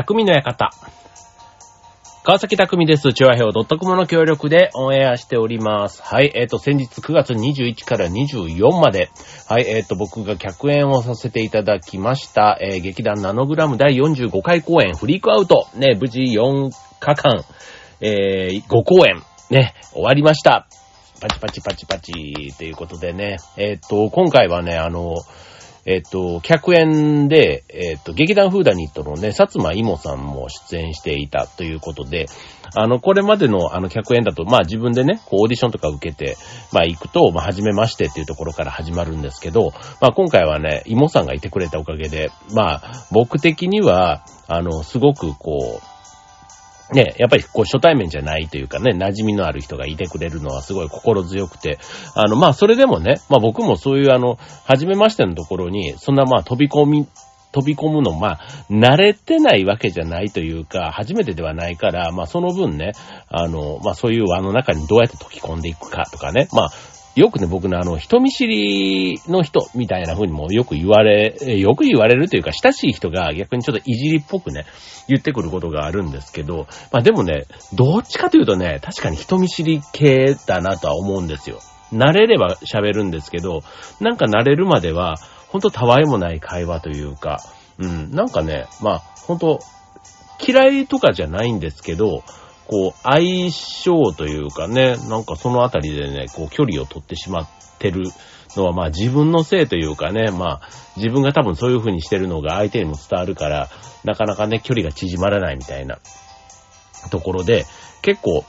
匠の館。川崎匠です。チュアヘオ .com の協力でオンエアしております。はい、えっ、ー、と、先日9月21から24まで、はい、えっ、ー、と、僕が客演をさせていただきました、えー、劇団ナノグラム第45回公演、フリークアウト、ね、無事4日間、えー、5公演、ね、終わりました。パチパチパチパチ、ということでね、えっ、と、今回はね、あの、えっと、客演で、えっと、劇団フーダニットのね、薩摩イモさんも出演していたということで、あの、これまでのあの客演だと、まあ自分でね、こうオーディションとか受けて、まあ行くと、まあ初めましてっていうところから始まるんですけど、まあ今回はね、イモさんがいてくれたおかげで、まあ僕的には、あの、すごくこう、ね、やっぱりこう初対面じゃないというかね、馴染みのある人がいてくれるのはすごい心強くて、あの、まあそれでもね、まあ僕もそういうあの、初めましてのところに、そんなまあ飛び込み、飛び込むの、まあ、慣れてないわけじゃないというか、初めてではないから、まあその分ね、あの、まあそういう輪の中にどうやって溶き込んでいくかとかね、まあ、よくね、僕ね、あの、人見知りの人みたいな風にもよく言われ、よく言われるというか、親しい人が逆にちょっといじりっぽくね、言ってくることがあるんですけど、まあでもね、どっちかというとね、確かに人見知り系だなとは思うんですよ。慣れれば喋るんですけど、なんか慣れるまでは、ほんとたわいもない会話というか、うん、なんかね、まあ、ほんと、嫌いとかじゃないんですけど、こう、相性というかね、なんかそのあたりでね、こう、距離を取ってしまってるのは、まあ自分のせいというかね、まあ自分が多分そういう風にしてるのが相手にも伝わるから、なかなかね、距離が縮まらないみたいなところで、結構、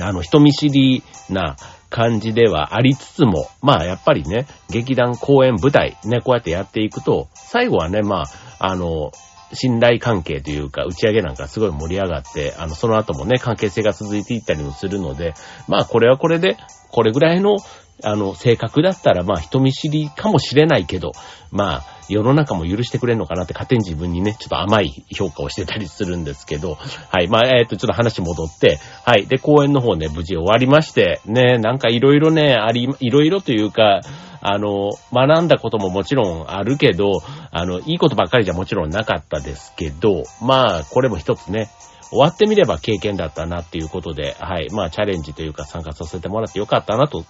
あの、人見知りな感じではありつつも、まあやっぱりね、劇団公演舞台、ね、こうやってやっていくと、最後はね、まあ、あの、信頼関係というか、打ち上げなんかすごい盛り上がって、あの、その後もね、関係性が続いていったりもするので、まあ、これはこれで、これぐらいの、あの、性格だったら、まあ、人見知りかもしれないけど、まあ、世の中も許してくれるのかなって勝手に自分にね、ちょっと甘い評価をしてたりするんですけど、はい。まあ、えっ、ー、と、ちょっと話戻って、はい。で、公演の方ね、無事終わりまして、ね、なんかいろいろね、あり、いろいろというか、あの、学んだことももちろんあるけど、あの、いいことばっかりじゃもちろんなかったですけど、まあ、これも一つね、終わってみれば経験だったなっていうことで、はい。まあ、チャレンジというか参加させてもらってよかったなと、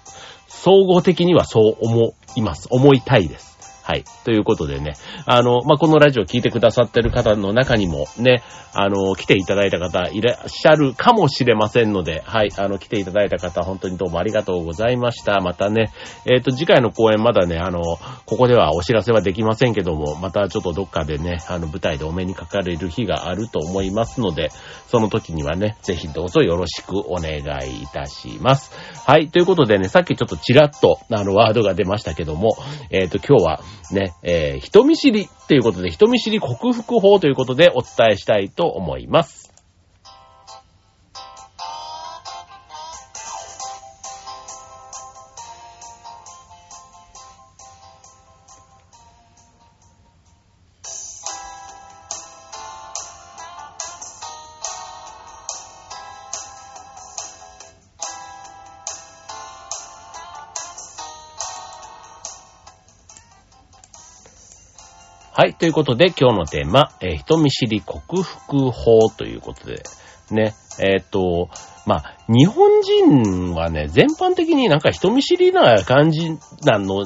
総合的にはそう思います。思いたいです。はい。ということでね、あの、まあ、このラジオ聞いてくださってる方の中にもね、あの、来ていただいた方いらっしゃるかもしれませんので、はい。あの、来ていただいた方、本当にどうもありがとうございました。またね、えっ、ー、と、次回の公演まだね、あの、ここではお知らせはできませんけども、またちょっとどっかでね、あの、舞台でお目にかかれる日があると思いますので、その時にはね、ぜひどうぞよろしくお願いいたします。はい。ということでね、さっきちょっとちらっと、あの、ワードが出ましたけども、えっ、ー、と、今日は、ね、えー、人見知りっていうことで、人見知り克服法ということでお伝えしたいと思います。はい。ということで、今日のテーマ、えー、人見知り克服法ということで、ね。えー、っと、まあ、日本人はね、全般的になんか人見知りな感じなの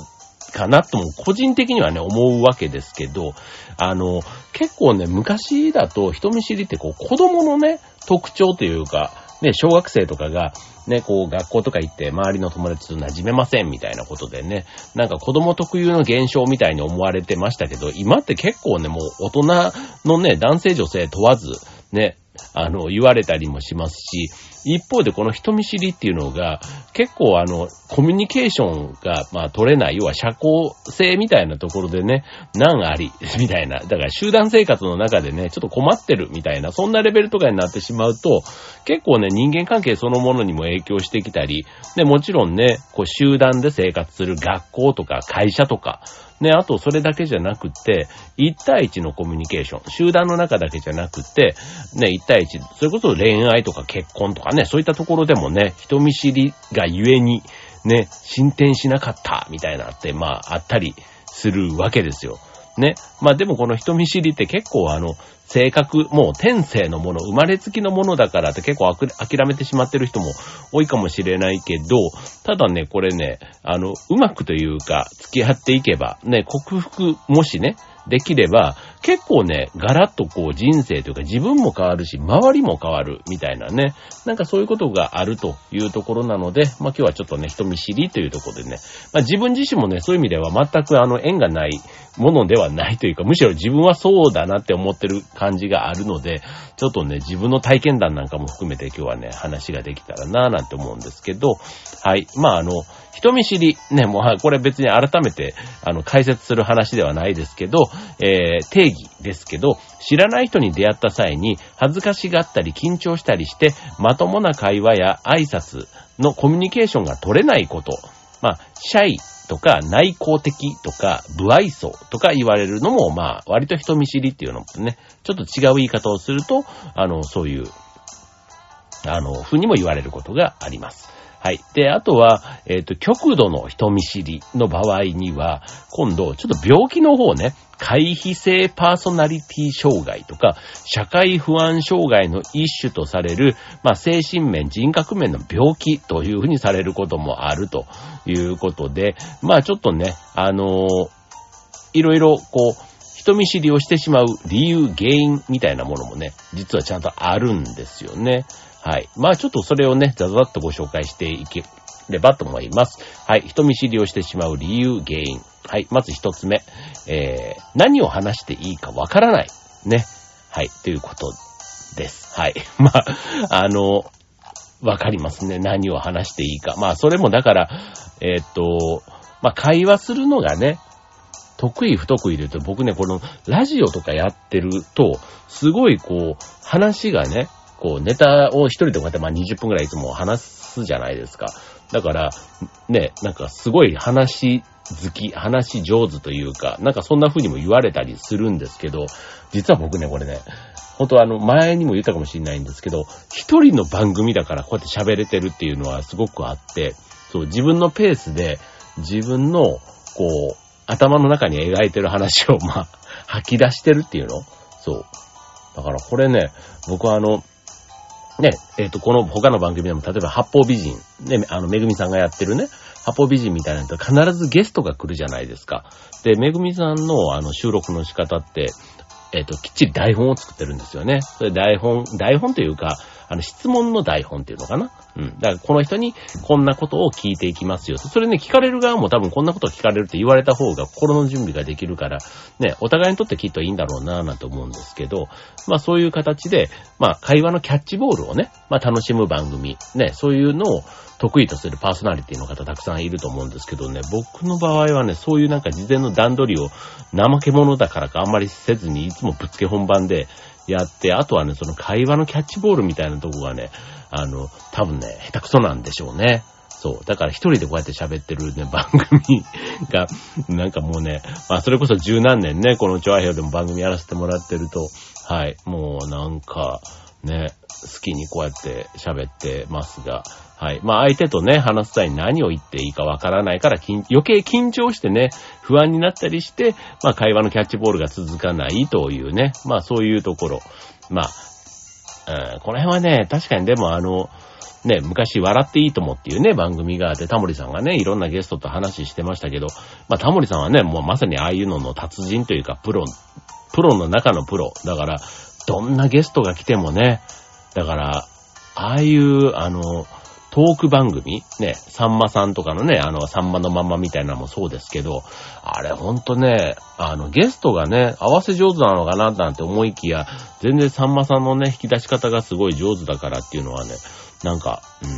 かなとも個人的にはね、思うわけですけど、あの、結構ね、昔だと人見知りってこう、子供のね、特徴というか、ね、小学生とかが、ね、こう、学校とか行って周りの友達と馴染めませんみたいなことでね、なんか子供特有の現象みたいに思われてましたけど、今って結構ね、もう大人のね、男性女性問わず、ね、あの、言われたりもしますし、一方でこの人見知りっていうのが、結構あの、コミュニケーションが、まあ取れない、要は社交性みたいなところでね、難あり、みたいな。だから集団生活の中でね、ちょっと困ってるみたいな、そんなレベルとかになってしまうと、結構ね、人間関係そのものにも影響してきたり、で、もちろんね、こう集団で生活する学校とか会社とか、ね、あとそれだけじゃなくって、1対1のコミュニケーション、集団の中だけじゃなくって、ね、1対1、それこそ恋愛とか結婚とかね、そういったところでもね、人見知りがゆえに、ね、進展しなかった、みたいなって、まあ、あったりするわけですよ。ね。まあでもこの人見知りって結構あの、性格、もう天性のもの、生まれつきのものだからって結構諦めてしまってる人も多いかもしれないけど、ただね、これね、あの、うまくというか、付き合っていけば、ね、克服、もしね、できれば、結構ね、ガラッとこう人生というか自分も変わるし、周りも変わるみたいなね、なんかそういうことがあるというところなので、まあ今日はちょっとね、人見知りというところでね、まあ自分自身もね、そういう意味では全くあの縁がないものではないというか、むしろ自分はそうだなって思ってる感じがあるので、ちょっとね、自分の体験談なんかも含めて今日はね、話ができたらなぁなんて思うんですけど、はい。まああの、人見知り、ね、もう、これ別に改めて、あの、解説する話ではないですけど、えー、定義ですけど、知らない人に出会った際に、恥ずかしがったり緊張したりして、まともな会話や挨拶のコミュニケーションが取れないこと、まあ、シャイとか内向的とか不愛想とか言われるのも、まあ、割と人見知りっていうのもね、ちょっと違う言い方をすると、あの、そういう、あの、ふうにも言われることがあります。はい。で、あとは、えっ、ー、と、極度の人見知りの場合には、今度、ちょっと病気の方ね、回避性パーソナリティ障害とか、社会不安障害の一種とされる、まあ、精神面、人格面の病気というふうにされることもあるということで、まあ、ちょっとね、あのー、いろいろ、こう、人見知りをしてしまう理由、原因みたいなものもね、実はちゃんとあるんですよね。はい。まあちょっとそれをね、ざざっとご紹介していければと思います。はい。人見知りをしてしまう理由、原因。はい。まず一つ目。えー、何を話していいかわからない。ね。はい。ということです。はい。まあ、あの、わかりますね。何を話していいか。まあ、それもだから、えー、っと、まあ、会話するのがね、得意不得意で言うと、僕ね、このラジオとかやってると、すごいこう、話がね、こう、ネタを一人でこうやってまあ20分くらいいつも話すじゃないですか。だから、ね、なんかすごい話好き、話上手というか、なんかそんな風にも言われたりするんですけど、実は僕ね、これね、本当あの、前にも言ったかもしれないんですけど、一人の番組だからこうやって喋れてるっていうのはすごくあって、そう、自分のペースで、自分の、こう、頭の中に描いてる話を、まあ、吐き出してるっていうのそう。だからこれね、僕はあの、ね、えっ、ー、と、この他の番組でも、例えば八方美人、ね、あの、めぐみさんがやってるね、八方美人みたいなの必ずゲストが来るじゃないですか。で、めぐみさんのあの収録の仕方って、えっ、ー、と、きっちり台本を作ってるんですよね。それ台本、台本というか、あの、質問の台本っていうのかな？うん。だから、この人にこんなことを聞いていきますよ。それね、聞かれる側も多分こんなことを聞かれるって言われた方が心の準備ができるから、ね、お互いにとってきっといいんだろうなぁなんて思うんですけど、まあそういう形で、まあ会話のキャッチボールをね、まあ楽しむ番組、ね、そういうのを得意とするパーソナリティの方たくさんいると思うんですけどね、僕の場合はね、そういうなんか事前の段取りを怠け者だからかあんまりせずにいつもぶっつけ本番でやって、あとはね、その会話のキャッチボールみたいなとこがね、あの、多分ね、下手くそなんでしょうね。そう。だから一人でこうやって喋ってるね、番組が、なんかもうね、まあそれこそ十何年ね、このチョアヘオでも番組やらせてもらってると、はい、もうなんか、ね、好きにこうやって喋ってますが、はい。まあ相手とね、話す際に何を言っていいかわからないから、余計緊張してね、不安になったりして、まあ会話のキャッチボールが続かないというね、まあそういうところ。まあ、この辺はね、確かにでもあの、ね、昔笑っていいともっていうね、番組があって、タモリさんがね、いろんなゲストと話してましたけど、まあタモリさんはね、もうまさにああいうのの達人というか、プロ、プロの中のプロ。だから、どんなゲストが来てもね、だから、ああいう、あの、トーク番組ね、さんまさんとかのね、あの、さんまのままみたいなのもそうですけど、あれほんとね、あの、ゲストがね、合わせ上手なのかななんて思いきや、全然さんまさんのね、引き出し方がすごい上手だからっていうのはね、なんか、うん。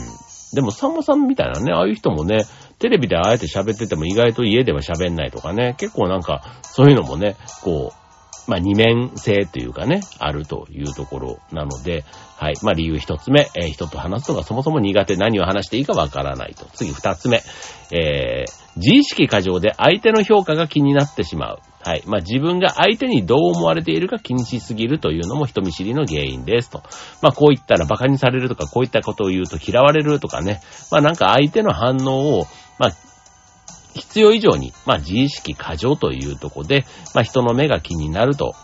でも、さんまさんみたいなね、ああいう人もね、テレビであえて喋ってても意外と家では喋んないとかね、結構なんか、そういうのもね、こう、まあ、二面性というかね、あるというところなので、はい。まあ、理由一つ目、えー、人と話すのがそもそも苦手、何を話していいかわからないと。次二つ目、えー、自意識過剰で相手の評価が気になってしまう。はい。まあ、自分が相手にどう思われているか気にしすぎるというのも人見知りの原因ですと。まあ、こう言ったら馬鹿にされるとか、こういったことを言うと嫌われるとかね。まあ、なんか相手の反応を、まあ、必要以上に、まあ、自意識過剰というとこで、まあ、人の目が気になると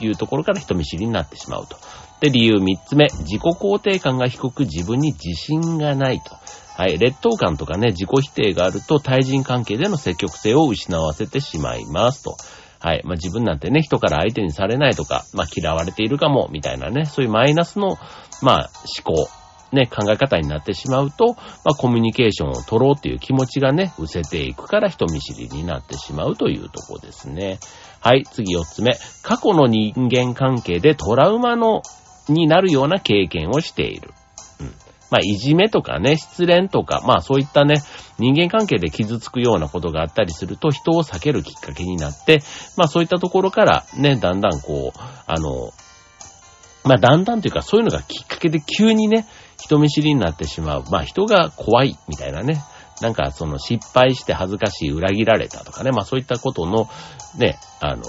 いうところから人見知りになってしまうと。で、理由三つ目、自己肯定感が低く自分に自信がないと。はい、劣等感とかね、自己否定があると対人関係での積極性を失わせてしまいますと。はい。まあ、自分なんてね、人から相手にされないとか、まあ、嫌われているかも、みたいなね、そういうマイナスの、まあ、思考、ね、考え方になってしまうと、まあ、コミュニケーションを取ろうっていう気持ちがね、失せていくから人見知りになってしまうというとこですね。はい、次四つ目。過去の人間関係でトラウマの、になるような経験をしている。うん。まあ、いじめとかね、失恋とか、まあそういったね、人間関係で傷つくようなことがあったりすると人を避けるきっかけになって、まあそういったところからね、だんだんこう、あの、まあだんだんというかそういうのがきっかけで急にね、人見知りになってしまう。まあ人が怖いみたいなね。なんかその失敗して恥ずかしい、裏切られたとかね。まあそういったことのね、あの、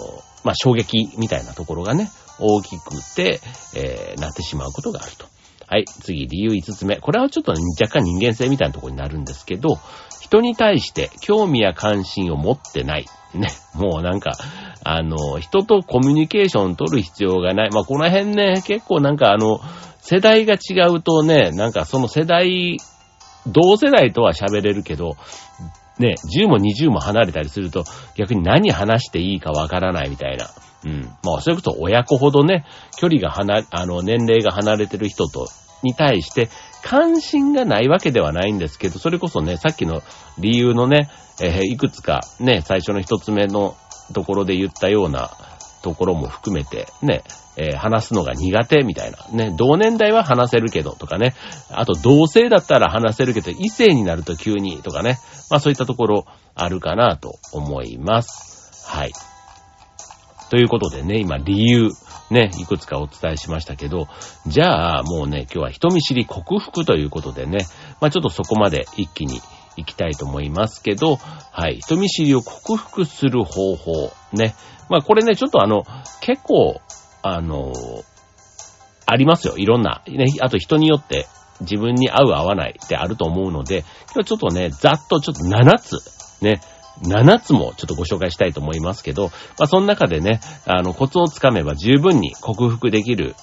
まあ衝撃みたいなところがね、大きくて、えー、なってしまうことがあると。はい、次、理由5つ目。これはちょっと、若干人間性みたいなところになるんですけど、人に対して興味や関心を持ってない。ね、もうなんか、あの、人とコミュニケーション取る必要がない。まあ、この辺ね、結構なんかあの、世代が違うとね、なんかその世代、同世代とは喋れるけど、ね、10も20も離れたりすると、逆に何話していいかわからないみたいな。うん。まあ、それこそ親子ほどね、距離が離、あの、年齢が離れてる人と、に対して、関心がないわけではないんですけど、それこそね、さっきの理由のね、えー、いくつかね、最初の一つ目のところで言ったようなところも含めて、ね、えー、話すのが苦手みたいな。ね、同年代は話せるけどとかね。あと同性だったら話せるけど、異性になると急にとかね。まあそういったところあるかなと思います。はい。ということでね、今理由、ね、いくつかお伝えしましたけど、じゃあもうね、今日は人見知り克服ということでね、まあちょっとそこまで一気に行きたいと思いますけど、はい、人見知りを克服する方法、ね。まあこれね、ちょっとあの、結構、あの、ありますよ。いろんな。ね、あと人によって自分に合う合わないってあると思うので、今日ちょっとね、ざっとちょっと7つ、ね、7つもちょっとご紹介したいと思いますけど、まあ、その中でね、あの、コツをつかめば十分に克服できる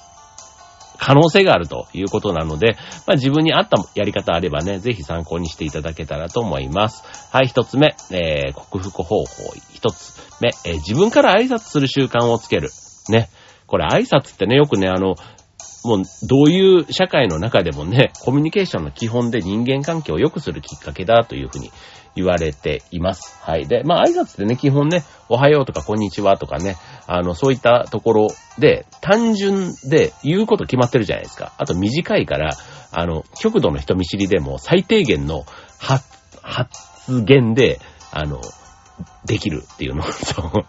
可能性があるということなので、まあ、自分に合ったやり方あればね、ぜひ参考にしていただけたらと思います。はい、一つ目、えー、克服方法。一つ目、えー、自分から挨拶する習慣をつける。ね。これ挨拶ってね、よくね、あの、もう、どういう社会の中でもね、コミュニケーションの基本で人間関係を良くするきっかけだというふうに言われています。はい。で、まあ挨拶ってね、基本ね、おはようとかこんにちはとかね、あの、そういったところで、単純で言うこと決まってるじゃないですか。あと短いから、あの、極度の人見知りでも最低限の発、発言で、あの、できるっていうの。そう。だか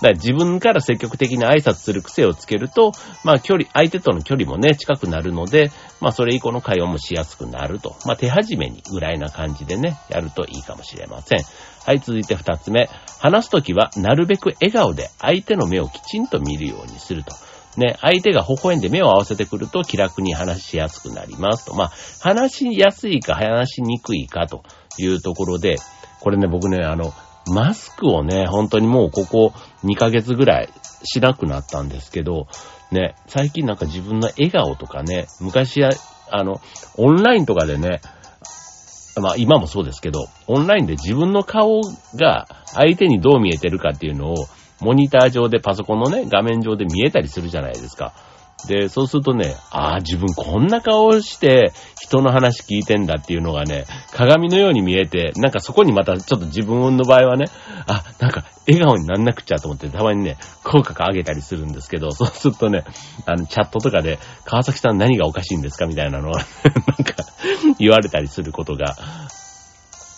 ら自分から積極的に挨拶する癖をつけると、まあ距離、相手との距離もね、近くなるので、まあそれ以降の会話もしやすくなると。まあ手始めにぐらいな感じでね、やるといいかもしれません。はい、続いて二つ目。話すときはなるべく笑顔で相手の目をきちんと見るようにすると。ね、相手が微笑んで目を合わせてくると気楽に話しやすくなりますと。まあ、話しやすいか話しにくいかというところで、これね、僕ね、あの、マスクをね、本当にもうここ2ヶ月ぐらいしなくなったんですけど、ね、最近なんか自分の笑顔とかね、昔や、あの、オンラインとかでね、まあ今もそうですけど、オンラインで自分の顔が相手にどう見えてるかっていうのを、モニター上でパソコンのね、画面上で見えたりするじゃないですか。で、そうするとね、ああ、自分こんな顔して人の話聞いてんだっていうのがね、鏡のように見えて、なんかそこにまたちょっと自分の場合はね、あ、なんか笑顔になんなくちゃと思ってたまにね、口角上げたりするんですけど、そうするとね、あの、チャットとかで、川崎さん何がおかしいんですかみたいなのを なんか言われたりすることが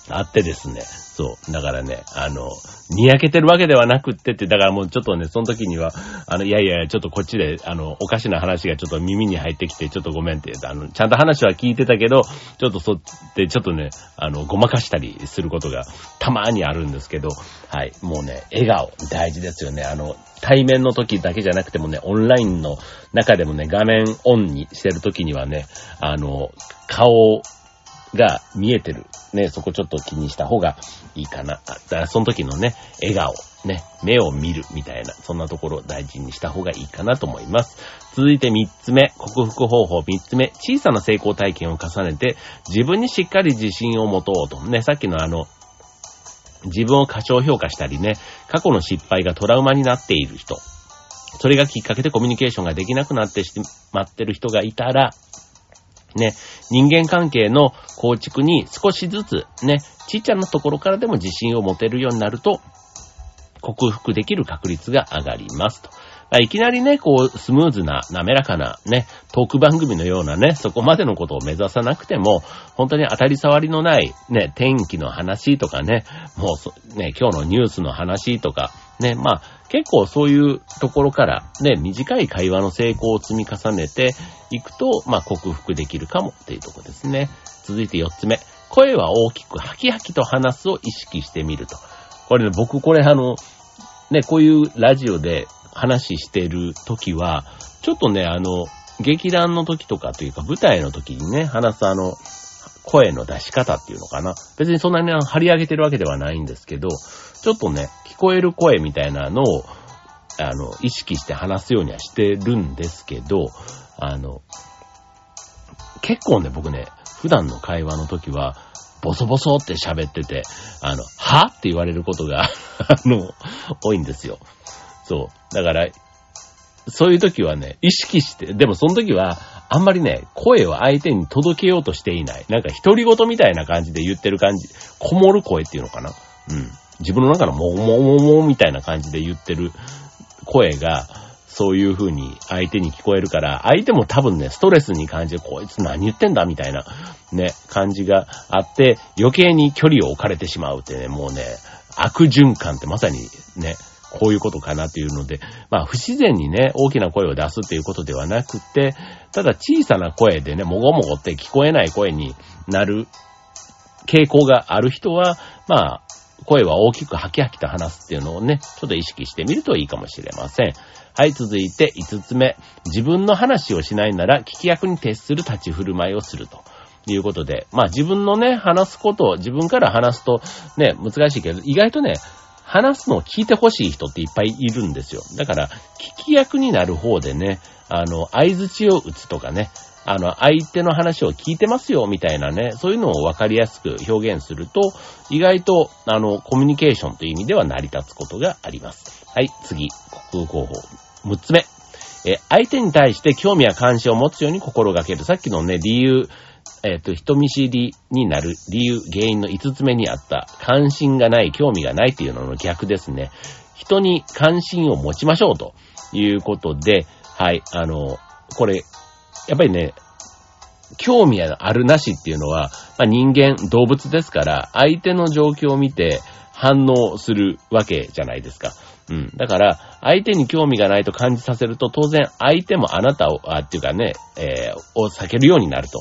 あってですね。そう。だからね、あの、にやけてるわけではなくってって、だからもうちょっとね、その時には、あの、いやいや、ちょっとこっちで、あの、おかしな話がちょっと耳に入ってきて、ちょっとごめんって、あの、ちゃんと話は聞いてたけど、ちょっとそって、ちょっとね、あの、ごまかしたりすることがたまーにあるんですけど、はい。もうね、笑顔、大事ですよね。あの、対面の時だけじゃなくてもね、オンラインの中でもね、画面オンにしてる時にはね、あの、顔が見えてる。ね、そこちょっと気にした方がいいかな。だからその時のね、笑顔、ね、目を見るみたいな、そんなところを大事にした方がいいかなと思います。続いて3つ目、克服方法3つ目、小さな成功体験を重ねて、自分にしっかり自信を持とうと。ね、さっきのあの、自分を過小評価したりね、過去の失敗がトラウマになっている人、それがきっかけでコミュニケーションができなくなってしまってる人がいたら、ね、人間関係の構築に少しずつね、ちっちゃなところからでも自信を持てるようになると、克服できる確率が上がりますと。いきなりね、こう、スムーズな、滑らかなね、トーク番組のようなね、そこまでのことを目指さなくても、本当に当たり障りのない、ね、天気の話とかね、もう、ね、今日のニュースの話とか、ね、まあ、結構そういうところから、ね、短い会話の成功を積み重ねていくと、まあ、克服できるかもっていうところですね。続いて4つ目。声は大きく、ハキハキと話すを意識してみると。これね、僕これあの、ね、こういうラジオで話してる時は、ちょっとね、あの、劇団の時とかというか舞台の時にね、話すあの、声の出し方っていうのかな。別にそんなに張り上げてるわけではないんですけど、ちょっとね、聞こえる声みたいなのを、あの、意識して話すようにはしてるんですけど、あの、結構ね、僕ね、普段の会話の時は、ボソボソって喋ってて、あの、は？って言われることが あの、多いんですよ。そう。だから、そういう時はね、意識して、でもその時は、あんまりね、声を相手に届けようとしていない。なんか独り言みたいな感じで言ってる感じ。こもる声っていうのかなうん。自分の中のももももみたいな感じで言ってる声が、そういう風に相手に聞こえるから、相手も多分ね、ストレスに感じて、こいつ何言ってんだみたいな、ね、感じがあって、余計に距離を置かれてしまうってね、もうね、悪循環ってまさにね、こういうことかなというので、まあ不自然にね、大きな声を出すっていうことではなくて、ただ小さな声でね、もごもごって聞こえない声になる傾向がある人は、まあ、声は大きくハキハキと話すっていうのをね、ちょっと意識してみるといいかもしれません。はい、続いて5つ目。自分の話をしないなら、聞き役に徹する立ち振る舞いをすると。いうことで、まあ自分のね、話すことを自分から話すとね、難しいけど、意外とね、話すのを聞いてほしい人っていっぱいいるんですよ。だから、聞き役になる方でね、あの、合図値を打つとかね、あの、相手の話を聞いてますよ、みたいなね、そういうのを分かりやすく表現すると、意外と、あの、コミュニケーションという意味では成り立つことがあります。はい、次、国空候補。6つ目。え、相手に対して興味や関心を持つように心がける。さっきのね、理由、えっ、ー、と、人見知りになる理由、原因の5つ目にあった、関心がない、興味がないっていうのの逆ですね。人に関心を持ちましょうということで、はい、あの、これ、やっぱりね、興味あるなしっていうのは、まあ、人間、動物ですから、相手の状況を見て反応するわけじゃないですか。うん。だから、相手に興味がないと感じさせると、当然相手もあなたを、あ、っていうかね、えー、を避けるようになると。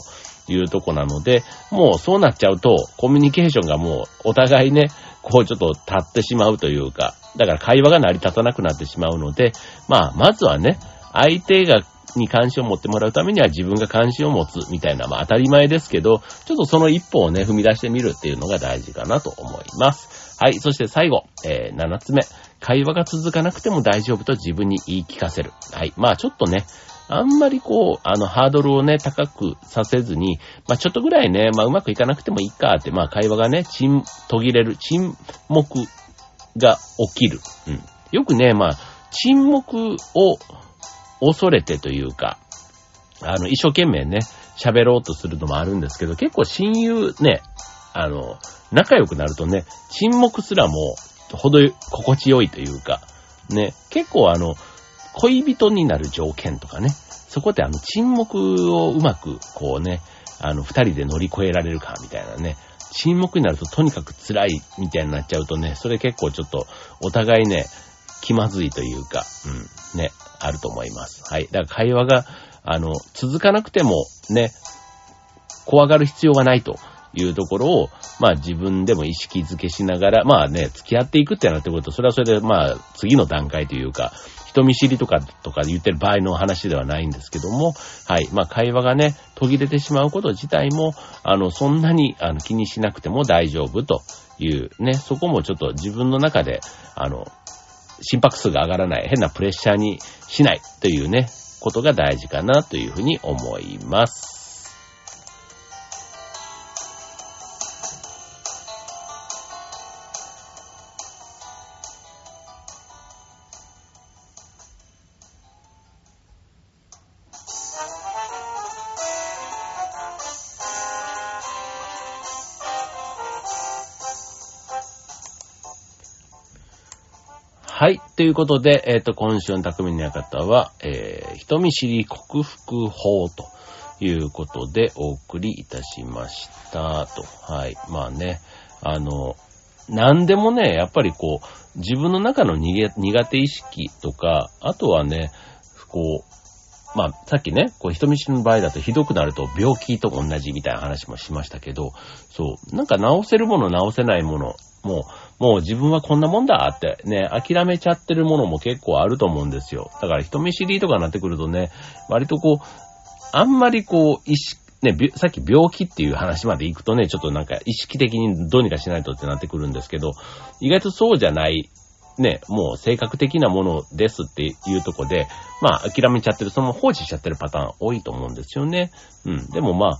いうとこなので、もうそうなっちゃうと、コミュニケーションがもうお互いね、こうちょっと立ってしまうというか、だから会話が成り立たなくなってしまうので、まあ、まずはね、相手がに関心を持ってもらうためには自分が関心を持つみたいな、まあ当たり前ですけど、ちょっとその一歩をね、踏み出してみるっていうのが大事かなと思います。はい。そして最後、えー、7つ目。会話が続かなくても大丈夫と自分に言い聞かせる。はい。まあちょっとね、あんまりこう、あの、ハードルをね、高くさせずに、まあ、ちょっとぐらいね、まあ、うまくいかなくてもいいかって、まあ、会話がね、沈、途切れる、沈黙が起きる。うん。よくね、まあ、沈黙を恐れてというか、あの、一生懸命ね、喋ろうとするのもあるんですけど、結構親友ね、あの、仲良くなるとね、沈黙すらも、ほど、心地よいというか、ね、結構あの、恋人になる条件とかね、そこであの沈黙をうまくこうね、あの二人で乗り越えられるかみたいなね、沈黙になるととにかく辛いみたいになっちゃうとね、それ結構ちょっとお互いね、気まずいというか、うん、ね、あると思います。はい。だから会話が、あの、続かなくてもね、怖がる必要がないというところを、まあ自分でも意識づけしながら、まあね、付き合っていくってなってくると、それはそれでまあ次の段階というか、人見知りとか、とか言ってる場合の話ではないんですけども、はい。まあ、会話がね、途切れてしまうこと自体も、あの、そんなにあの気にしなくても大丈夫というね、そこもちょっと自分の中で、あの、心拍数が上がらない、変なプレッシャーにしないというね、ことが大事かなというふうに思います。ということで、えっ、ー、と、今週の匠の館は、えー、人見知り克服法ということでお送りいたしました。と。はい。まあね、あの、なんでもね、やっぱりこう、自分の中の苦手意識とか、あとはね、こう、まあ、さっきね、こう、人見知りの場合だとひどくなると病気と同じみたいな話もしましたけど、そう、なんか治せるもの治せないもの、もう、もう自分はこんなもんだってね、諦めちゃってるものも結構あると思うんですよ。だから人見知りとかになってくるとね、割とこう、あんまりこう、意識、ね、さっき病気っていう話まで行くとね、ちょっとなんか意識的にどうにかしないとってなってくるんですけど、意外とそうじゃない、ね、もう性格的なものですっていうとこで、まあ諦めちゃってる、その放置しちゃってるパターン多いと思うんですよね。うん。でもまあ、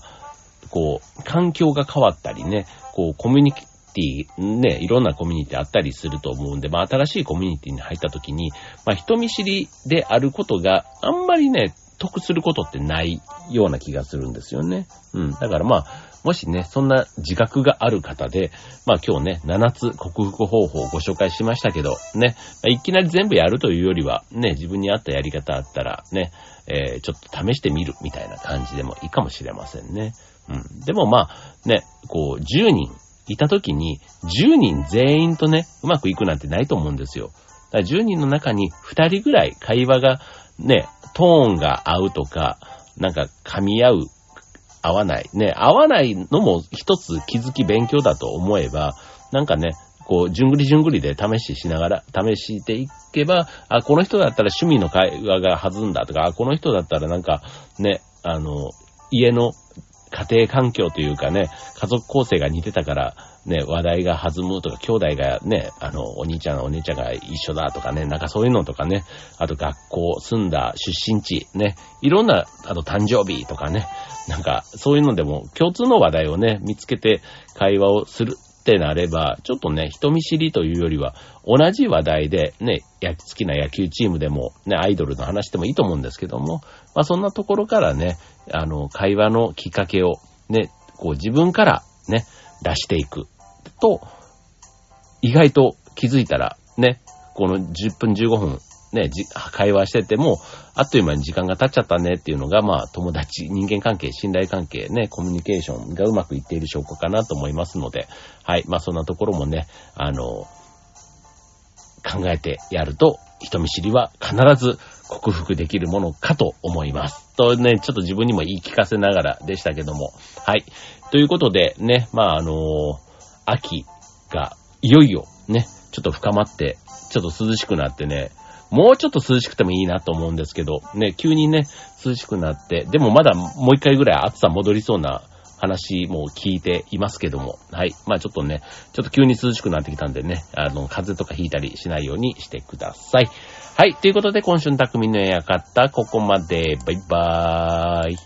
こう、環境が変わったりね、こう、コミュニティ、ね、いろんなコミュニティあったりすると思うんで、まあ、新しいコミュニティに入った時に、まあ、人見知りであることがあんまりね、得することってないような気がするんですよね。うん。だからまあ、もしね、そんな自覚がある方で、まあ今日ね、7つ克服方法をご紹介しましたけど、ね、いきなり全部やるというよりは、ね、自分に合ったやり方あったら、ね、えー、ちょっと試してみるみたいな感じでもいいかもしれませんね。うん。でもまあ、ね、こう、10人いた時に、10人全員とね、うまくいくなんてないと思うんですよ。だから10人の中に2人ぐらい会話がね、トーンが合うとか、なんか噛み合う、合わない。ね、合わないのも一つ気づき勉強だと思えば、なんかね、こう、じゅんぐりじゅんぐりで試ししながら、試していけば、あ、この人だったら趣味の会話が弾んだとか、あ、この人だったらなんか、ね、あの、家の家庭環境というかね、家族構成が似てたから、ね、話題が弾むとか、兄弟がね、あの、お兄ちゃん、お姉ちゃんが一緒だとかね、なんかそういうのとかね、あと学校、住んだ出身地、ね、いろんな、あと誕生日とかね、なんかそういうのでも共通の話題をね、見つけて会話をするってなれば、ちょっとね、人見知りというよりは、同じ話題でね、好きな野球チームでも、ね、アイドルの話でもいいと思うんですけども、まあそんなところからね、あの、会話のきっかけを、ね、こう自分からね、出していく。と、意外と気づいたら、ね、この10分15分、ね、じ会話してても、あっという間に時間が経っちゃったねっていうのが、まあ、友達、人間関係、信頼関係、ね、コミュニケーションがうまくいっている証拠かなと思いますので、はい、まあ、そんなところもね、あの、考えてやると、人見知りは必ず克服できるものかと思います。とね、ちょっと自分にも言い聞かせながらでしたけども。はい。ということでね、まああのー、秋がいよいよね、ちょっと深まって、ちょっと涼しくなってね、もうちょっと涼しくてもいいなと思うんですけど、ね、急にね、涼しくなって、でもまだもう一回ぐらい暑さ戻りそうな話も聞いていますけども、はい。まあちょっとね、ちょっと急に涼しくなってきたんでね、あの、風邪とかひいたりしないようにしてください。はい。ということで、今週の匠のやかった、ここまで。バイバーイ。